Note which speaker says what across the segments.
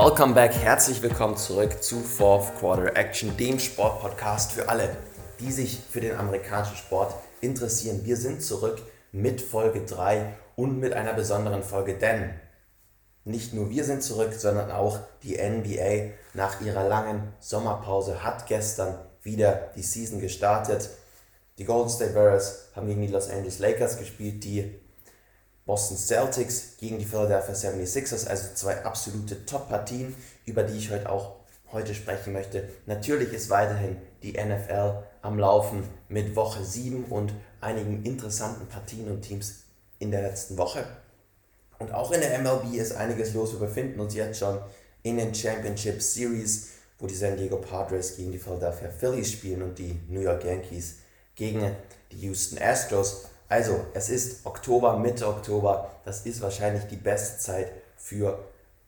Speaker 1: Welcome back, herzlich willkommen zurück zu Fourth Quarter Action, dem Sportpodcast für alle, die sich für den amerikanischen Sport interessieren. Wir sind zurück mit Folge 3 und mit einer besonderen Folge, denn nicht nur wir sind zurück, sondern auch die NBA nach ihrer langen Sommerpause hat gestern wieder die Season gestartet. Die Golden State Warriors haben gegen die Los Angeles Lakers gespielt, die Boston Celtics gegen die Philadelphia 76ers, also zwei absolute Top-Partien, über die ich heute auch heute sprechen möchte. Natürlich ist weiterhin die NFL am Laufen mit Woche 7 und einigen interessanten Partien und Teams in der letzten Woche. Und auch in der MLB ist einiges los. Wir befinden uns jetzt schon in den Championship Series, wo die San Diego Padres gegen die Philadelphia Phillies spielen und die New York Yankees gegen die Houston Astros. Also, es ist Oktober, Mitte Oktober. Das ist wahrscheinlich die beste Zeit für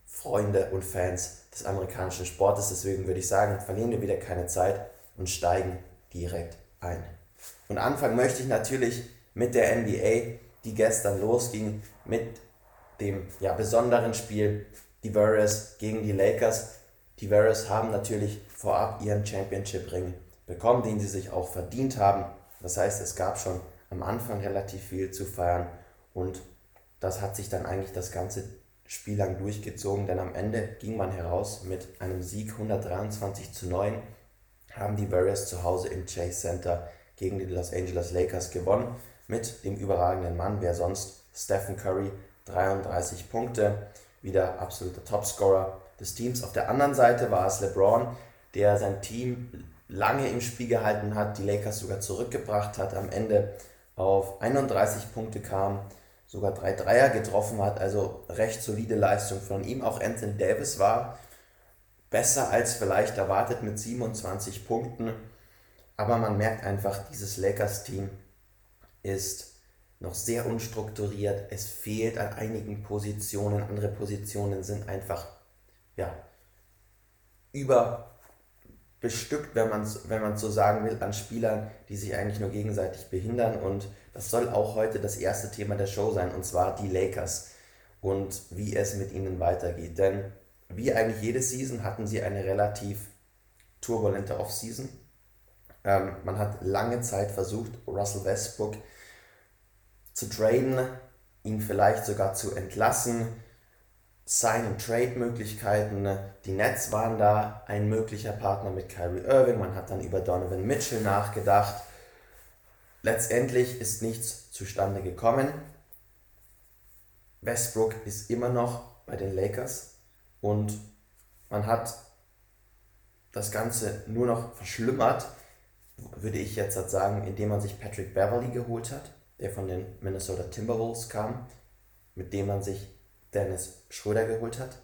Speaker 1: Freunde und Fans des amerikanischen Sportes. Deswegen würde ich sagen, verlieren wir wieder keine Zeit und steigen direkt ein. Und anfangen möchte ich natürlich mit der NBA, die gestern losging, mit dem ja, besonderen Spiel die Warriors gegen die Lakers. Die Warriors haben natürlich vorab ihren Championship-Ring bekommen, den sie sich auch verdient haben. Das heißt, es gab schon am Anfang relativ viel zu feiern. Und das hat sich dann eigentlich das ganze Spiel lang durchgezogen, denn am Ende ging man heraus mit einem Sieg 123 zu 9, haben die Warriors zu Hause im Chase Center gegen die Los Angeles Lakers gewonnen mit dem überragenden Mann, wer sonst, Stephen Curry, 33 Punkte, wieder absoluter Topscorer des Teams. Auf der anderen Seite war es LeBron, der sein Team lange im Spiel gehalten hat, die Lakers sogar zurückgebracht hat, am Ende auf 31 Punkte kam, sogar drei Dreier getroffen hat, also recht solide Leistung von ihm. Auch Anthony Davis war besser als vielleicht erwartet mit 27 Punkten, aber man merkt einfach, dieses Lakers-Team ist noch sehr unstrukturiert. Es fehlt an einigen Positionen. Andere Positionen sind einfach ja, über bestückt, wenn man wenn so sagen will, an Spielern, die sich eigentlich nur gegenseitig behindern. Und das soll auch heute das erste Thema der Show sein, und zwar die Lakers und wie es mit ihnen weitergeht. Denn wie eigentlich jede Season hatten sie eine relativ turbulente Offseason. Ähm, man hat lange Zeit versucht, Russell Westbrook zu traden, ihn vielleicht sogar zu entlassen Sign-and-Trade-Möglichkeiten. Die Nets waren da ein möglicher Partner mit Kyrie Irving. Man hat dann über Donovan Mitchell nachgedacht. Letztendlich ist nichts zustande gekommen. Westbrook ist immer noch bei den Lakers und man hat das Ganze nur noch verschlimmert, würde ich jetzt sagen, indem man sich Patrick Beverly geholt hat, der von den Minnesota Timberwolves kam, mit dem man sich Dennis Schröder geholt hat,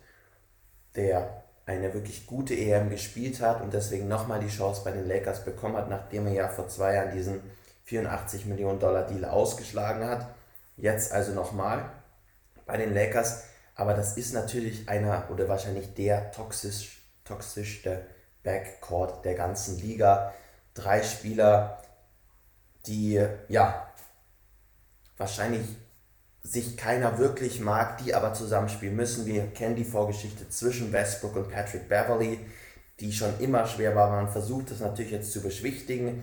Speaker 1: der eine wirklich gute EM gespielt hat und deswegen nochmal die Chance bei den Lakers bekommen hat, nachdem er ja vor zwei Jahren diesen 84 Millionen Dollar Deal ausgeschlagen hat. Jetzt also nochmal bei den Lakers. Aber das ist natürlich einer oder wahrscheinlich der toxisch, toxischste Backcourt der ganzen Liga. Drei Spieler, die ja wahrscheinlich sich keiner wirklich mag, die aber zusammenspielen müssen. Wir kennen die Vorgeschichte zwischen Westbrook und Patrick Beverly, die schon immer schwer war. Man versucht es natürlich jetzt zu beschwichtigen.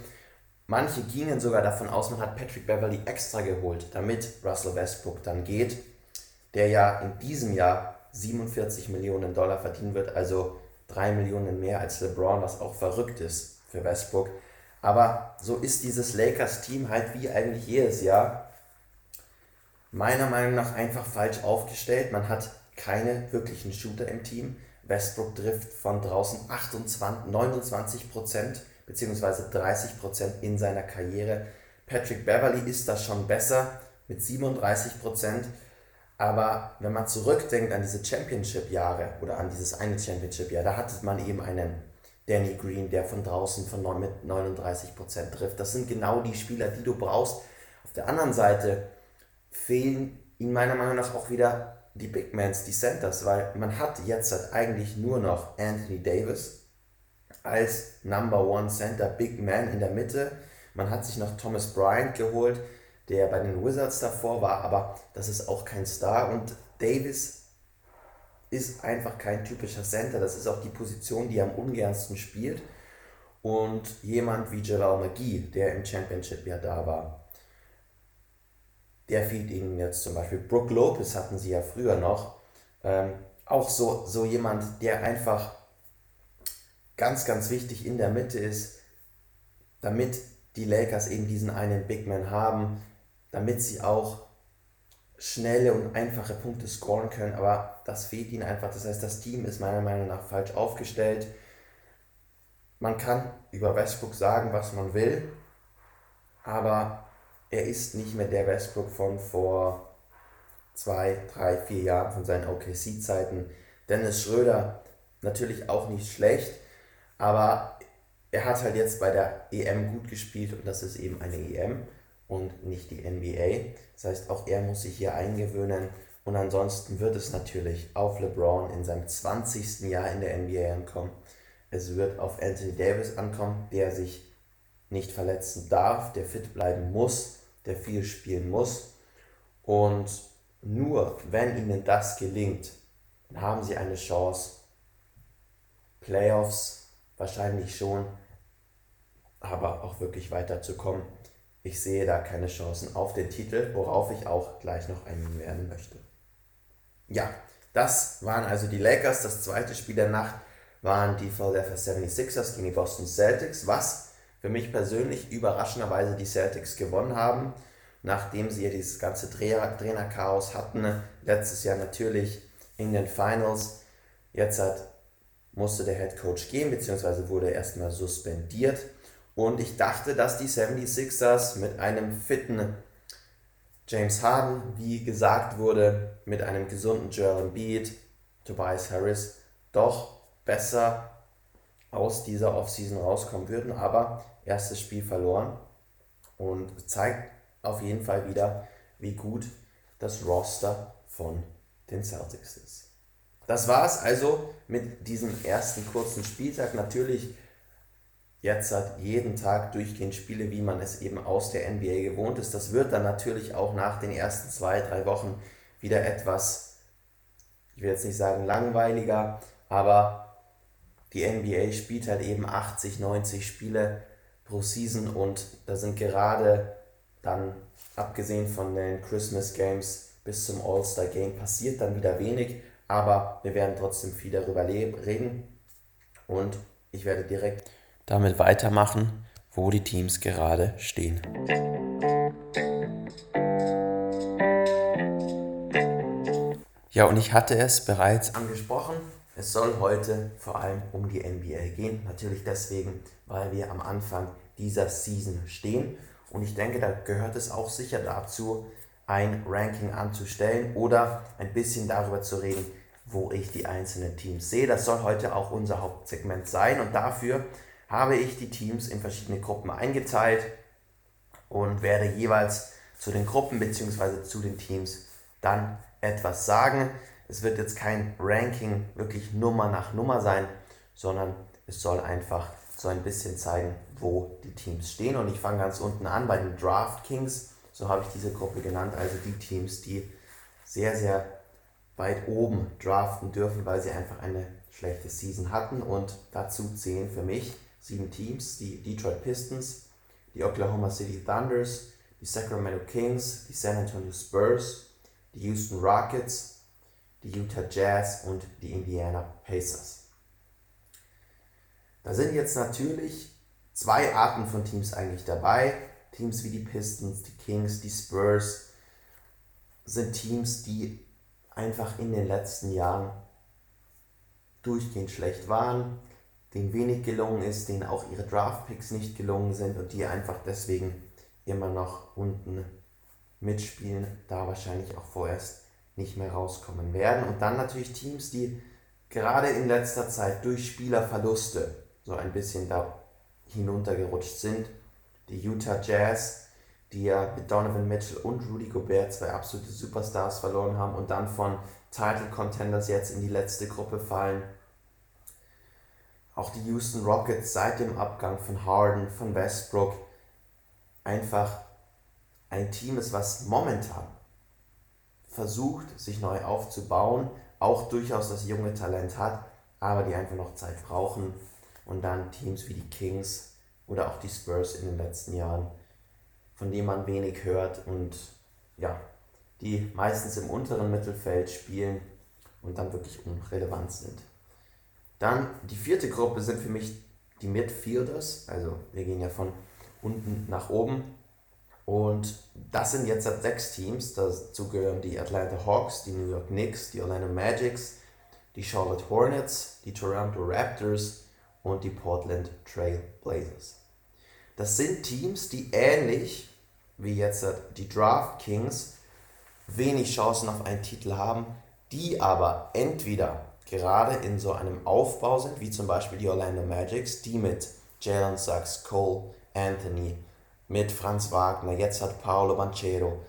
Speaker 1: Manche gingen sogar davon aus, man hat Patrick Beverly extra geholt, damit Russell Westbrook dann geht, der ja in diesem Jahr 47 Millionen Dollar verdienen wird, also 3 Millionen mehr als LeBron, was auch verrückt ist für Westbrook. Aber so ist dieses Lakers-Team halt wie eigentlich jedes Jahr meiner Meinung nach einfach falsch aufgestellt. Man hat keine wirklichen Shooter im Team. Westbrook trifft von draußen 28, 29 Prozent bzw. 30 Prozent in seiner Karriere. Patrick Beverly ist das schon besser mit 37 Prozent. Aber wenn man zurückdenkt an diese Championship-Jahre oder an dieses eine Championship-Jahr, da hatte man eben einen Danny Green, der von draußen von 9, mit 39% trifft. Das sind genau die Spieler, die du brauchst. Auf der anderen Seite fehlen ihm meiner Meinung nach auch wieder die Big Mans, die Centers, weil man hat jetzt halt eigentlich nur noch Anthony Davis als Number One Center Big Man in der Mitte. Man hat sich noch Thomas Bryant geholt, der bei den Wizards davor war, aber das ist auch kein Star und Davis ist einfach kein typischer Center. Das ist auch die Position, die er am ungernsten spielt. Und jemand wie Jalal McGee, der im Championship ja da war, der fehlt ihnen jetzt zum Beispiel. Brook Lopez hatten sie ja früher noch. Ähm, auch so, so jemand, der einfach ganz, ganz wichtig in der Mitte ist, damit die Lakers eben diesen einen Big Man haben, damit sie auch schnelle und einfache Punkte scoren können, aber das fehlt ihnen einfach. Das heißt, das Team ist meiner Meinung nach falsch aufgestellt. Man kann über Westbrook sagen, was man will, aber er ist nicht mehr der Westbrook von vor zwei, drei, vier Jahren, von seinen OKC-Zeiten. Dennis Schröder natürlich auch nicht schlecht, aber er hat halt jetzt bei der EM gut gespielt und das ist eben eine EM und nicht die NBA. Das heißt, auch er muss sich hier eingewöhnen. Und ansonsten wird es natürlich auf LeBron in seinem 20. Jahr in der NBA ankommen. Es wird auf Anthony Davis ankommen, der sich nicht verletzen darf, der fit bleiben muss, der viel spielen muss. Und nur wenn ihnen das gelingt, dann haben sie eine Chance. Playoffs wahrscheinlich schon, aber auch wirklich weiterzukommen ich sehe da keine Chancen auf den Titel, worauf ich auch gleich noch eingehen werden möchte. Ja, das waren also die Lakers. Das zweite Spiel der Nacht waren die Philadelphia 76ers gegen die Boston Celtics, was für mich persönlich überraschenderweise die Celtics gewonnen haben, nachdem sie ja dieses ganze Trainerchaos hatten. Letztes Jahr natürlich in den Finals. Jetzt hat, musste der Head Coach gehen, beziehungsweise wurde erstmal suspendiert. Und ich dachte, dass die 76ers mit einem fitten James Harden, wie gesagt wurde, mit einem gesunden Joel Embiid, Tobias Harris, doch besser aus dieser Offseason rauskommen würden. Aber erstes Spiel verloren und zeigt auf jeden Fall wieder, wie gut das Roster von den Celtics ist. Das war es also mit diesem ersten kurzen Spieltag. Natürlich jetzt hat jeden Tag durchgehend Spiele, wie man es eben aus der NBA gewohnt ist. Das wird dann natürlich auch nach den ersten zwei, drei Wochen wieder etwas, ich will jetzt nicht sagen langweiliger, aber die NBA spielt halt eben 80, 90 Spiele pro Season und da sind gerade dann, abgesehen von den Christmas Games bis zum All-Star Game, passiert dann wieder wenig, aber wir werden trotzdem viel darüber reden und ich werde direkt damit weitermachen, wo die Teams gerade stehen. Ja, und ich hatte es bereits angesprochen. Es soll heute vor allem um die NBA gehen. Natürlich deswegen, weil wir am Anfang dieser Season stehen. Und ich denke, da gehört es auch sicher dazu, ein Ranking anzustellen oder ein bisschen darüber zu reden, wo ich die einzelnen Teams sehe. Das soll heute auch unser Hauptsegment sein. Und dafür habe ich die Teams in verschiedene Gruppen eingeteilt und werde jeweils zu den Gruppen bzw. zu den Teams dann etwas sagen. Es wird jetzt kein Ranking wirklich Nummer nach Nummer sein, sondern es soll einfach so ein bisschen zeigen, wo die Teams stehen. Und ich fange ganz unten an bei den Draft Kings. So habe ich diese Gruppe genannt. Also die Teams, die sehr, sehr weit oben draften dürfen, weil sie einfach eine schlechte Season hatten. Und dazu zählen für mich sieben Teams, die Detroit Pistons, die Oklahoma City Thunders, die Sacramento Kings, die San Antonio Spurs, die Houston Rockets, die Utah Jazz und die Indiana Pacers. Da sind jetzt natürlich zwei Arten von Teams eigentlich dabei. Teams wie die Pistons, die Kings, die Spurs sind Teams, die einfach in den letzten Jahren durchgehend schlecht waren, denen wenig gelungen ist, denen auch ihre Draftpicks nicht gelungen sind und die einfach deswegen immer noch unten mitspielen, da wahrscheinlich auch vorerst nicht mehr rauskommen werden. Und dann natürlich Teams, die gerade in letzter Zeit durch Spielerverluste so ein bisschen da hinuntergerutscht sind. Die Utah Jazz, die ja mit Donovan Mitchell und Rudy Gobert zwei absolute Superstars verloren haben und dann von Title Contenders jetzt in die letzte Gruppe fallen. Auch die Houston Rockets seit dem Abgang von Harden, von Westbrook einfach ein Team ist, was momentan versucht, sich neu aufzubauen, auch durchaus das junge Talent hat, aber die einfach noch Zeit brauchen. Und dann Teams wie die Kings oder auch die Spurs in den letzten Jahren, von denen man wenig hört und ja, die meistens im unteren Mittelfeld spielen und dann wirklich unrelevant sind. Dann die vierte Gruppe sind für mich die Midfielders, also wir gehen ja von unten nach oben. Und das sind jetzt sechs Teams. Dazu gehören die Atlanta Hawks, die New York Knicks, die Orlando Magics, die Charlotte Hornets, die Toronto Raptors und die Portland Trail Blazers. Das sind Teams, die ähnlich wie jetzt die Draft Kings wenig Chancen auf einen Titel haben, die aber entweder gerade in so einem Aufbau sind, wie zum Beispiel die Orlando Magics, die mit Jalen Sachs, Cole, Anthony, mit Franz Wagner, jetzt hat Paolo Banchero,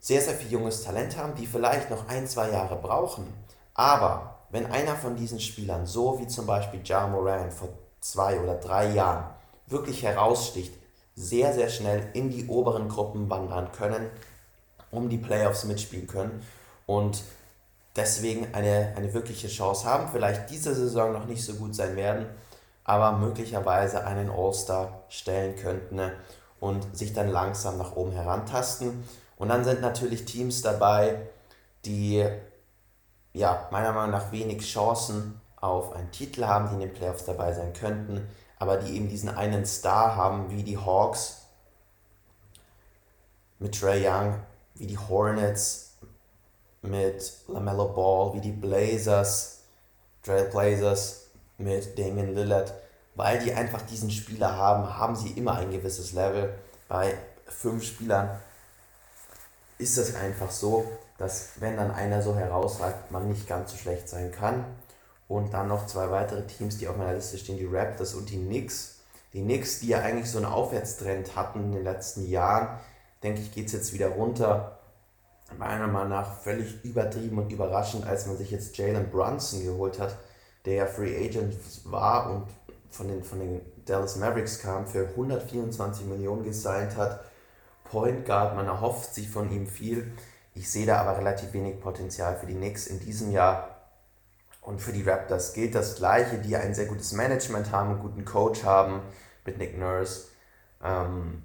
Speaker 1: sehr, sehr viel junges Talent haben, die vielleicht noch ein, zwei Jahre brauchen. Aber wenn einer von diesen Spielern, so wie zum Beispiel Ja Moran vor zwei oder drei Jahren, wirklich heraussticht, sehr, sehr schnell in die oberen Gruppen wandern können, um die Playoffs mitspielen können und deswegen eine, eine wirkliche Chance haben, vielleicht diese Saison noch nicht so gut sein werden, aber möglicherweise einen All-Star stellen könnten ne, und sich dann langsam nach oben herantasten. Und dann sind natürlich Teams dabei, die ja, meiner Meinung nach wenig Chancen auf einen Titel haben, die in den Playoffs dabei sein könnten, aber die eben diesen einen Star haben, wie die Hawks mit Trey Young, wie die Hornets mit LaMelo Ball, wie die Blazers, Trailblazers mit Damian Lillard, weil die einfach diesen Spieler haben, haben sie immer ein gewisses Level. Bei fünf Spielern ist es einfach so, dass wenn dann einer so herausragt, man nicht ganz so schlecht sein kann. Und dann noch zwei weitere Teams, die auf meiner Liste stehen, die Raptors und die Knicks. Die Knicks, die ja eigentlich so einen Aufwärtstrend hatten in den letzten Jahren, denke ich, geht es jetzt wieder runter. Meiner Meinung nach völlig übertrieben und überraschend, als man sich jetzt Jalen Brunson geholt hat der ja Free Agent war und von den, von den Dallas Mavericks kam, für 124 Millionen gesigned hat. Point Guard, man erhofft sich von ihm viel. Ich sehe da aber relativ wenig Potenzial für die Knicks in diesem Jahr. Und für die Raptors gilt das Gleiche, die ein sehr gutes Management haben, einen guten Coach haben mit Nick Nurse. Ähm,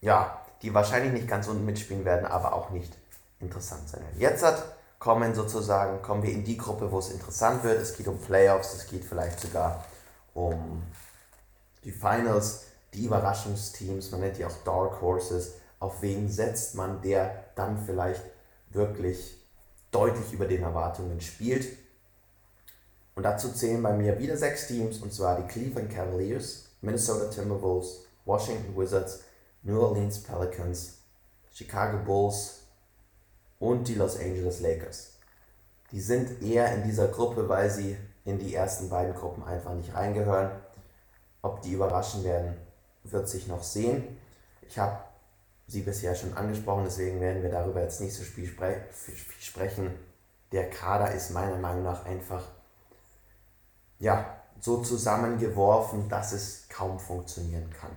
Speaker 1: ja, die wahrscheinlich nicht ganz unten mitspielen werden, aber auch nicht interessant sein werden. Jetzt hat kommen sozusagen, kommen wir in die Gruppe, wo es interessant wird. Es geht um Playoffs, es geht vielleicht sogar um die Finals, die Überraschungsteams, man nennt die auch Dark Horses. Auf wen setzt man, der dann vielleicht wirklich deutlich über den Erwartungen spielt? Und dazu zählen bei mir wieder sechs Teams, und zwar die Cleveland Cavaliers, Minnesota Timberwolves, Washington Wizards, New Orleans Pelicans, Chicago Bulls, und die Los Angeles Lakers. Die sind eher in dieser Gruppe, weil sie in die ersten beiden Gruppen einfach nicht reingehören. Ob die überraschen werden, wird sich noch sehen. Ich habe sie bisher schon angesprochen, deswegen werden wir darüber jetzt nicht so viel, spre sprechen. Der Kader ist meiner Meinung nach einfach ja, so zusammengeworfen, dass es kaum funktionieren kann.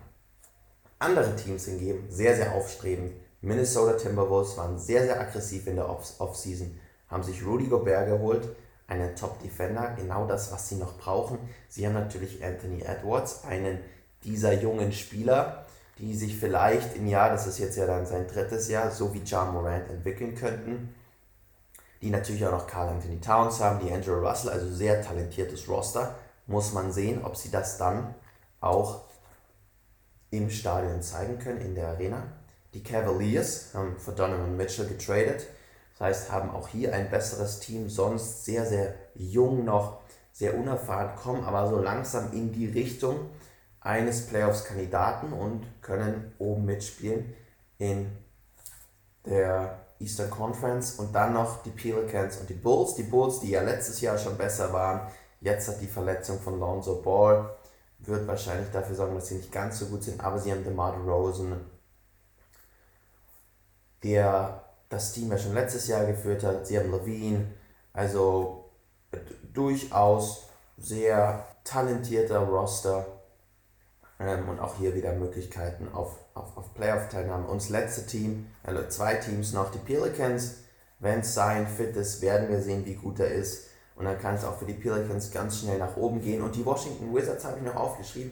Speaker 1: Andere Teams hingegen sehr, sehr aufstrebend, Minnesota Timberwolves waren sehr, sehr aggressiv in der Offseason, haben sich Rudy Gobert geholt, einen Top-Defender, genau das, was sie noch brauchen. Sie haben natürlich Anthony Edwards, einen dieser jungen Spieler, die sich vielleicht im Jahr, das ist jetzt ja dann sein drittes Jahr, so wie John Morant entwickeln könnten. Die natürlich auch noch Carl Anthony Towns haben, die Andrew Russell, also sehr talentiertes Roster. Muss man sehen, ob sie das dann auch im Stadion zeigen können, in der Arena. Die Cavaliers haben für Donovan Mitchell getradet. Das heißt, haben auch hier ein besseres Team, sonst sehr, sehr jung noch, sehr unerfahren, kommen aber so langsam in die Richtung eines Playoffs-Kandidaten und können oben mitspielen in der Eastern Conference und dann noch die Pelicans und die Bulls. Die Bulls, die ja letztes Jahr schon besser waren, jetzt hat die Verletzung von Lonzo Ball wird wahrscheinlich dafür sorgen, dass sie nicht ganz so gut sind, aber sie haben DeMar Rosen, der das Team ja schon letztes Jahr geführt hat. Sie haben Levine, also durchaus sehr talentierter Roster ähm, und auch hier wieder Möglichkeiten auf, auf, auf Playoff-Teilnahme. Und das letzte Team, also zwei Teams noch, die Pelicans. Wenn sein fit ist, werden wir sehen, wie gut er ist. Und dann kann es auch für die Pelicans ganz schnell nach oben gehen. Und die Washington Wizards habe ich noch aufgeschrieben,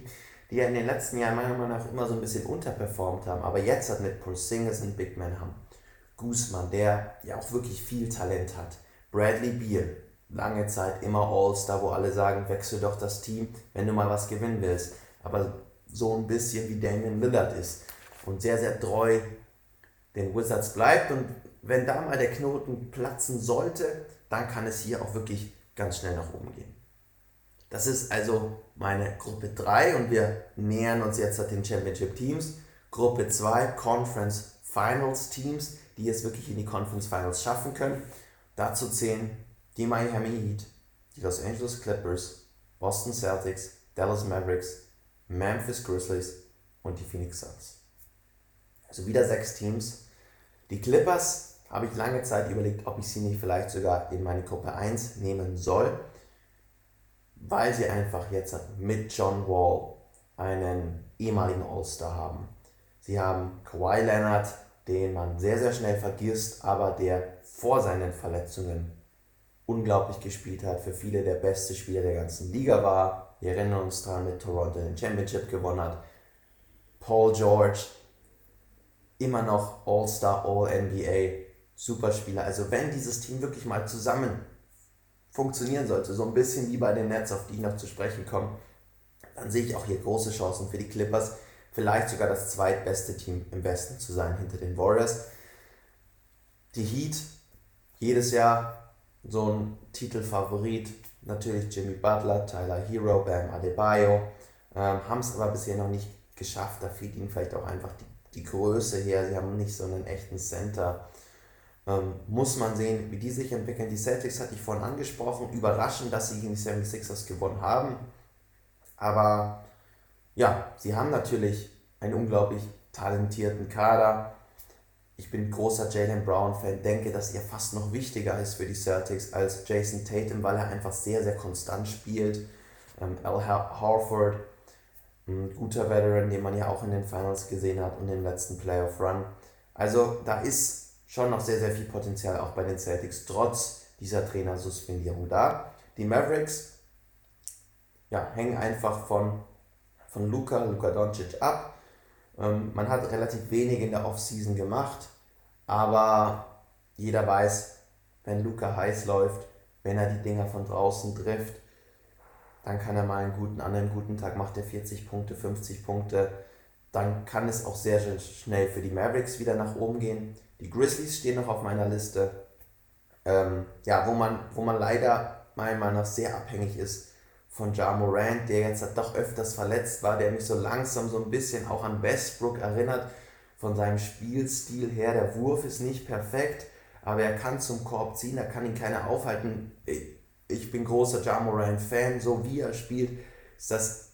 Speaker 1: die ja in den letzten Jahren meiner Meinung nach immer so ein bisschen unterperformt haben. Aber jetzt hat mit Porzingis einen Big Man haben. Guzman, der ja auch wirklich viel Talent hat. Bradley Beal, lange Zeit immer All-Star, wo alle sagen, wechsel doch das Team, wenn du mal was gewinnen willst. Aber so ein bisschen wie Damian Lillard ist und sehr, sehr treu den Wizards bleibt. Und wenn da mal der Knoten platzen sollte, dann kann es hier auch wirklich ganz schnell nach oben gehen. Das ist also meine Gruppe 3 und wir nähern uns jetzt den Championship Teams. Gruppe 2 Conference Finals Teams, die es wirklich in die Conference Finals schaffen können. Dazu zählen die Miami Heat, die Los Angeles Clippers, Boston Celtics, Dallas Mavericks, Memphis Grizzlies und die Phoenix Suns. Also wieder sechs Teams. Die Clippers habe ich lange Zeit überlegt, ob ich sie nicht vielleicht sogar in meine Gruppe 1 nehmen soll, weil sie einfach jetzt mit John Wall einen ehemaligen All-Star haben. Sie haben Kawhi Leonard, den man sehr, sehr schnell vergisst, aber der vor seinen Verletzungen unglaublich gespielt hat, für viele der beste Spieler der ganzen Liga war. Wir erinnern uns daran, mit Toronto den Championship gewonnen hat. Paul George, immer noch All-Star, All-NBA, Superspieler. Also wenn dieses Team wirklich mal zusammen funktionieren sollte, so ein bisschen wie bei den Nets, auf die ich noch zu sprechen komme, dann sehe ich auch hier große Chancen für die Clippers, vielleicht sogar das zweitbeste Team im Westen zu sein hinter den Warriors. Die Heat, jedes Jahr so ein Titelfavorit, natürlich Jimmy Butler, Tyler Hero, Bam Adebayo, ähm, haben es aber bisher noch nicht geschafft, da fehlt ihnen vielleicht auch einfach die, die Größe her, sie haben nicht so einen echten Center. Ähm, muss man sehen, wie die sich entwickeln. Die Celtics hatte ich vorhin angesprochen, überraschend, dass sie gegen die 76ers gewonnen haben. Aber ja, sie haben natürlich einen unglaublich talentierten Kader. Ich bin großer Jalen Brown-Fan, denke, dass er fast noch wichtiger ist für die Celtics als Jason Tatum, weil er einfach sehr, sehr konstant spielt. Ähm, Al Harford, ein guter Veteran, den man ja auch in den Finals gesehen hat und im letzten Playoff-Run. Also da ist schon noch sehr, sehr viel Potenzial auch bei den Celtics, trotz dieser Trainersuspendierung da. Die Mavericks ja, hängen einfach von von Luca, Luca Doncic ab. Ähm, man hat relativ wenig in der Offseason gemacht, aber jeder weiß, wenn Luca heiß läuft, wenn er die Dinger von draußen trifft, dann kann er mal einen guten, an einem guten Tag macht er 40 Punkte, 50 Punkte. Dann kann es auch sehr schnell für die Mavericks wieder nach oben gehen. Die Grizzlies stehen noch auf meiner Liste. Ähm, ja, wo man, wo man leider meiner Meinung nach sehr abhängig ist von Ja Morant, der jetzt doch öfters verletzt war, der mich so langsam so ein bisschen auch an Westbrook erinnert, von seinem Spielstil her. Der Wurf ist nicht perfekt, aber er kann zum Korb ziehen, da kann ihn keiner aufhalten. Ich bin großer Ja Morant-Fan, so wie er spielt, ist das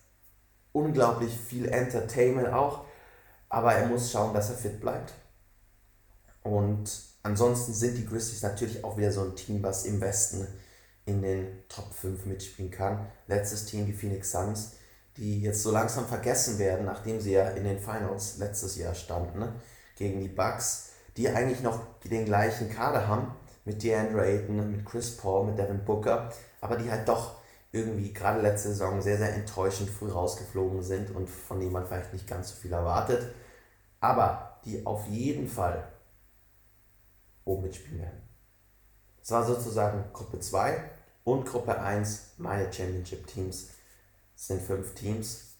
Speaker 1: unglaublich viel Entertainment auch, aber er muss schauen, dass er fit bleibt. Und ansonsten sind die Grizzlies natürlich auch wieder so ein Team, was im Westen in den Top 5 mitspielen kann. Letztes Team, die Phoenix Suns, die jetzt so langsam vergessen werden, nachdem sie ja in den Finals letztes Jahr standen, ne? gegen die Bucks, die eigentlich noch den gleichen Kader haben, mit DeAndre Ayton, mit Chris Paul, mit Devin Booker, aber die halt doch irgendwie gerade letzte Saison sehr, sehr enttäuschend früh rausgeflogen sind und von denen man vielleicht nicht ganz so viel erwartet, aber die auf jeden Fall oben mitspielen werden. Das war sozusagen Gruppe 2 und Gruppe 1 meine Championship Teams. Das sind fünf Teams.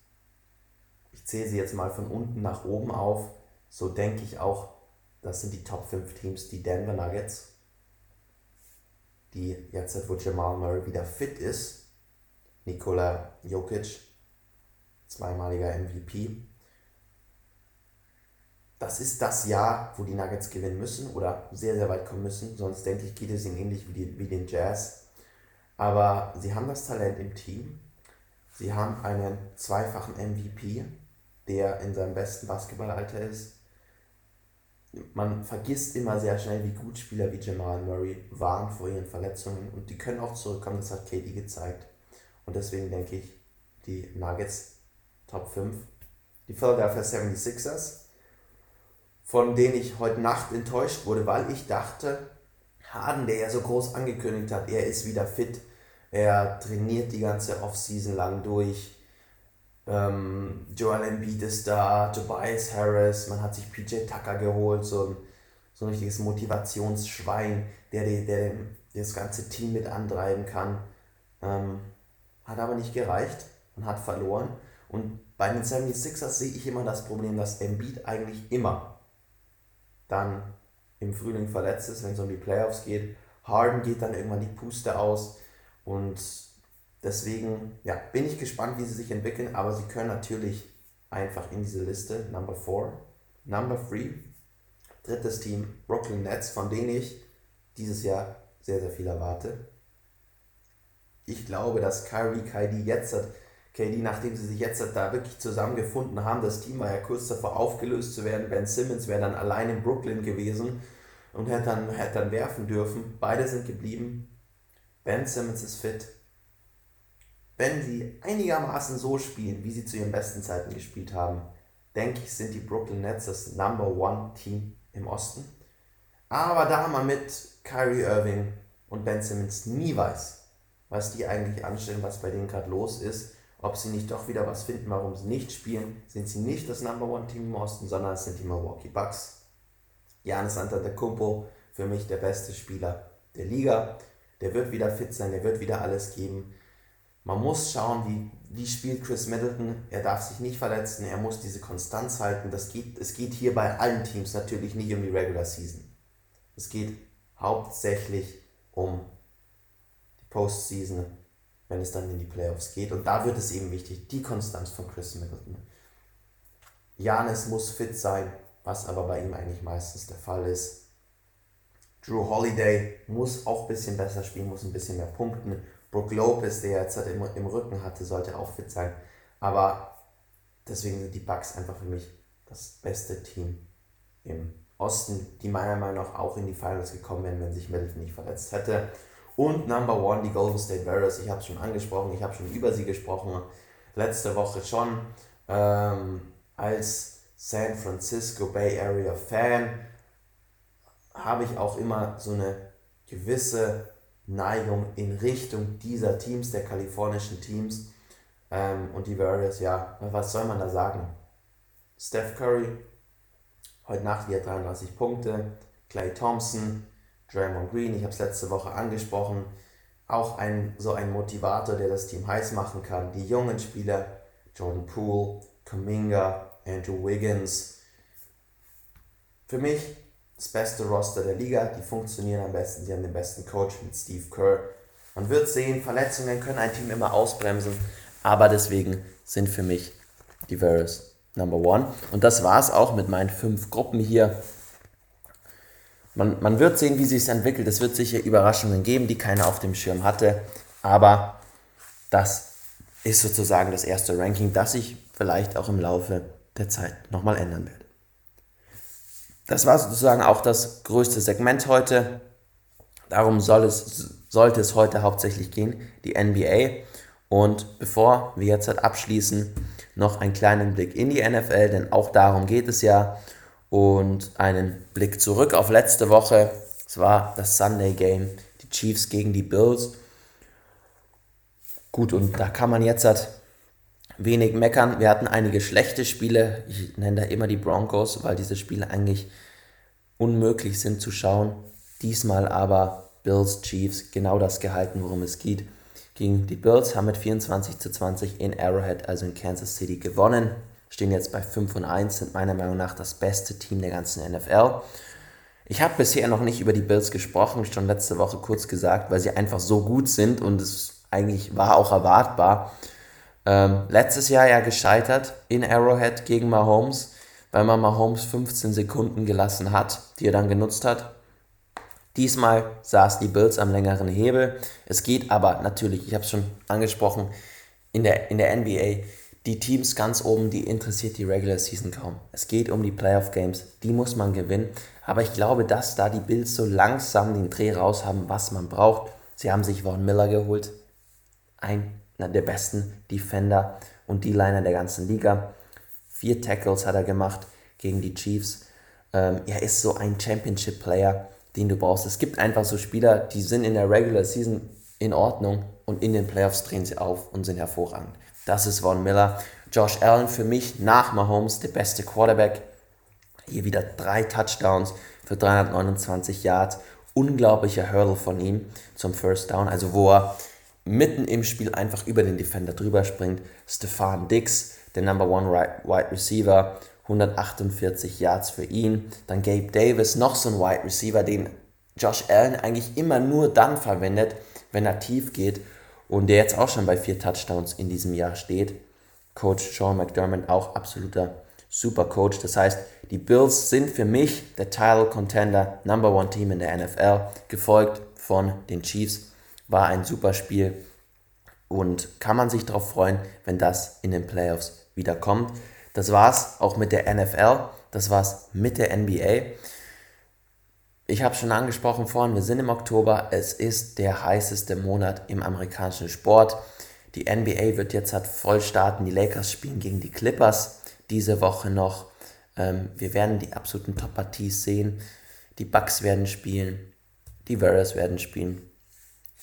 Speaker 1: Ich zähle sie jetzt mal von unten nach oben auf. So denke ich auch, das sind die Top 5 Teams, die Denver Nuggets, die jetzt, wo Jamal Murray wieder fit ist, Nikola Jokic, zweimaliger MVP. Das ist das Jahr, wo die Nuggets gewinnen müssen oder sehr, sehr weit kommen müssen. Sonst denke ich, geht es ihnen ähnlich wie, die, wie den Jazz aber sie haben das Talent im Team. Sie haben einen zweifachen MVP, der in seinem besten Basketballalter ist. Man vergisst immer sehr schnell, wie gut Spieler wie Jamal Murray waren vor ihren Verletzungen und die können auch zurückkommen, das hat Katie gezeigt. Und deswegen denke ich, die Nuggets Top 5. Die Philadelphia 76ers, von denen ich heute Nacht enttäuscht wurde, weil ich dachte, Harden, der ja so groß angekündigt hat, er ist wieder fit, er trainiert die ganze Offseason lang durch. Ähm, Joel Embiid ist da, Tobias Harris, man hat sich PJ Tucker geholt, so ein, so ein richtiges Motivationsschwein, der, der, der das ganze Team mit antreiben kann. Ähm, hat aber nicht gereicht und hat verloren. Und bei den 76ers sehe ich immer das Problem, dass Embiid eigentlich immer dann im Frühling verletzt ist, wenn es um die Playoffs geht. Harden geht dann irgendwann die Puste aus und deswegen ja, bin ich gespannt, wie sie sich entwickeln, aber sie können natürlich einfach in diese Liste Number 4, Number 3, drittes Team Brooklyn Nets, von denen ich dieses Jahr sehr, sehr viel erwarte. Ich glaube, dass Kyrie KD jetzt hat, KD, nachdem sie sich jetzt da wirklich zusammengefunden haben, das Team war ja kurz davor aufgelöst zu werden. Ben Simmons wäre dann allein in Brooklyn gewesen und hätte dann, hätte dann werfen dürfen. Beide sind geblieben. Ben Simmons ist fit. Wenn sie einigermaßen so spielen, wie sie zu ihren besten Zeiten gespielt haben, denke ich, sind die Brooklyn Nets das Number One Team im Osten. Aber da man mit Kyrie Irving und Ben Simmons nie weiß, was die eigentlich anstellen, was bei denen gerade los ist, ob sie nicht doch wieder was finden, warum sie nicht spielen, sind sie nicht das Number One Team im Osten, sondern es sind die Milwaukee Bucks. Janis Antetokounmpo, für mich der beste Spieler der Liga. Der wird wieder fit sein, der wird wieder alles geben. Man muss schauen, wie, wie spielt Chris Middleton. Er darf sich nicht verletzen, er muss diese Konstanz halten. Das geht, es geht hier bei allen Teams natürlich nicht um die Regular Season. Es geht hauptsächlich um Postseason wenn es dann in die Playoffs geht. Und da wird es eben wichtig, die Konstanz von Chris Middleton. Janis muss fit sein, was aber bei ihm eigentlich meistens der Fall ist. Drew Holiday muss auch ein bisschen besser spielen, muss ein bisschen mehr punkten. Brook Lopez, der jetzt halt im, im Rücken hatte, sollte auch fit sein. Aber deswegen sind die Bucks einfach für mich das beste Team im Osten, die meiner Meinung nach auch in die Finals gekommen wären, wenn sich Middleton nicht verletzt hätte. Und Number One, die Golden State Warriors. Ich habe es schon angesprochen, ich habe schon über sie gesprochen. Letzte Woche schon. Ähm, als San Francisco Bay Area Fan habe ich auch immer so eine gewisse Neigung in Richtung dieser Teams, der kalifornischen Teams. Ähm, und die Warriors, ja, was soll man da sagen? Steph Curry, heute Nacht wieder 33 Punkte. Clay Thompson, Draymond Green, ich habe es letzte Woche angesprochen, auch ein, so ein Motivator, der das Team heiß machen kann. Die jungen Spieler, Jordan Poole, Kaminga, Andrew Wiggins. Für mich das beste Roster der Liga, die funktionieren am besten, sie haben den besten Coach mit Steve Kerr. Man wird sehen, Verletzungen können ein Team immer ausbremsen, aber deswegen sind für mich die Warriors Number One. Und das war es auch mit meinen fünf Gruppen hier man, man wird sehen, wie sich es entwickelt. Es wird sicher Überraschungen geben, die keiner auf dem Schirm hatte. Aber das ist sozusagen das erste Ranking, das sich vielleicht auch im Laufe der Zeit nochmal ändern wird. Das war sozusagen auch das größte Segment heute. Darum soll es, sollte es heute hauptsächlich gehen, die NBA. Und bevor wir jetzt halt abschließen, noch einen kleinen Blick in die NFL, denn auch darum geht es ja und einen Blick zurück auf letzte Woche. Es war das Sunday Game, die Chiefs gegen die Bills. Gut, und da kann man jetzt halt wenig meckern. Wir hatten einige schlechte Spiele. Ich nenne da immer die Broncos, weil diese Spiele eigentlich unmöglich sind zu schauen. Diesmal aber Bills Chiefs genau das gehalten, worum es geht. Gegen die Bills haben mit 24 zu 20 in Arrowhead, also in Kansas City, gewonnen stehen jetzt bei 5 und 1, sind meiner Meinung nach das beste Team der ganzen NFL. Ich habe bisher noch nicht über die Bills gesprochen, schon letzte Woche kurz gesagt, weil sie einfach so gut sind und es eigentlich war auch erwartbar. Ähm, letztes Jahr ja gescheitert in Arrowhead gegen Mahomes, weil man Mahomes 15 Sekunden gelassen hat, die er dann genutzt hat. Diesmal saß die Bills am längeren Hebel. Es geht aber natürlich, ich habe es schon angesprochen, in der, in der NBA, die Teams ganz oben, die interessiert die Regular Season kaum. Es geht um die Playoff Games, die muss man gewinnen. Aber ich glaube, dass da die Bills so langsam den Dreh raus haben, was man braucht. Sie haben sich Von Miller geholt, einer der besten Defender und D-Liner der ganzen Liga. Vier Tackles hat er gemacht gegen die Chiefs. Ähm, er ist so ein Championship-Player, den du brauchst. Es gibt einfach so Spieler, die sind in der Regular Season in Ordnung und in den Playoffs drehen sie auf und sind hervorragend. Das ist Von Miller. Josh Allen für mich nach Mahomes der beste Quarterback. Hier wieder drei Touchdowns für 329 Yards. Unglaublicher Hurdle von ihm zum First Down, also wo er mitten im Spiel einfach über den Defender drüber springt. Stefan Dix, der Number One Wide Receiver, 148 Yards für ihn. Dann Gabe Davis, noch so ein Wide Receiver, den Josh Allen eigentlich immer nur dann verwendet, wenn er tief geht und der jetzt auch schon bei vier Touchdowns in diesem Jahr steht. Coach Sean McDermott, auch absoluter super Coach. Das heißt, die Bills sind für mich der Title Contender, Number One Team in der NFL, gefolgt von den Chiefs. War ein super Spiel und kann man sich darauf freuen, wenn das in den Playoffs wieder kommt. Das war's auch mit der NFL, das war's mit der NBA. Ich habe schon angesprochen vorhin, wir sind im Oktober, es ist der heißeste Monat im amerikanischen Sport. Die NBA wird jetzt halt voll starten, die Lakers spielen gegen die Clippers diese Woche noch. Ähm, wir werden die absoluten Top-Parties sehen. Die Bucks werden spielen, die Warriors werden spielen.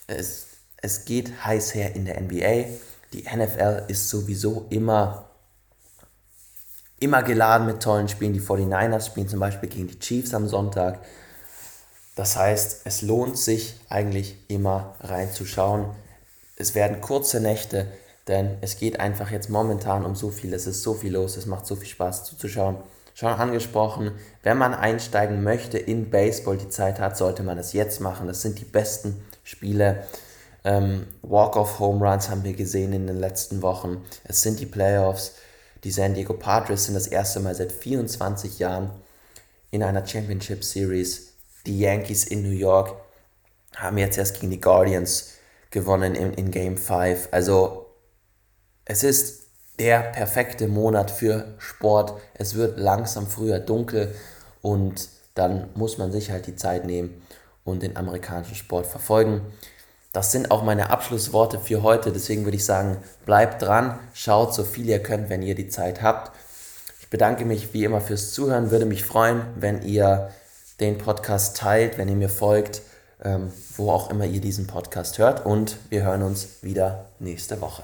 Speaker 1: Es, es geht heiß her in der NBA. Die NFL ist sowieso immer immer geladen mit tollen Spielen. Die 49ers spielen zum Beispiel gegen die Chiefs am Sonntag. Das heißt, es lohnt sich eigentlich immer reinzuschauen. Es werden kurze Nächte, denn es geht einfach jetzt momentan um so viel. Es ist so viel los, es macht so viel Spaß zuzuschauen. Schon angesprochen, wenn man einsteigen möchte in Baseball, die Zeit hat, sollte man es jetzt machen. Das sind die besten Spiele. Ähm, Walk-off-Home Runs haben wir gesehen in den letzten Wochen. Es sind die Playoffs. Die San Diego Padres sind das erste Mal seit 24 Jahren in einer Championship Series. Die Yankees in New York haben jetzt erst gegen die Guardians gewonnen in, in Game 5. Also es ist der perfekte Monat für Sport. Es wird langsam früher dunkel und dann muss man sich halt die Zeit nehmen und den amerikanischen Sport verfolgen. Das sind auch meine Abschlussworte für heute. Deswegen würde ich sagen, bleibt dran, schaut so viel ihr könnt, wenn ihr die Zeit habt. Ich bedanke mich wie immer fürs Zuhören, würde mich freuen, wenn ihr den Podcast teilt, wenn ihr mir folgt, ähm, wo auch immer ihr diesen Podcast hört. Und wir hören uns wieder nächste Woche.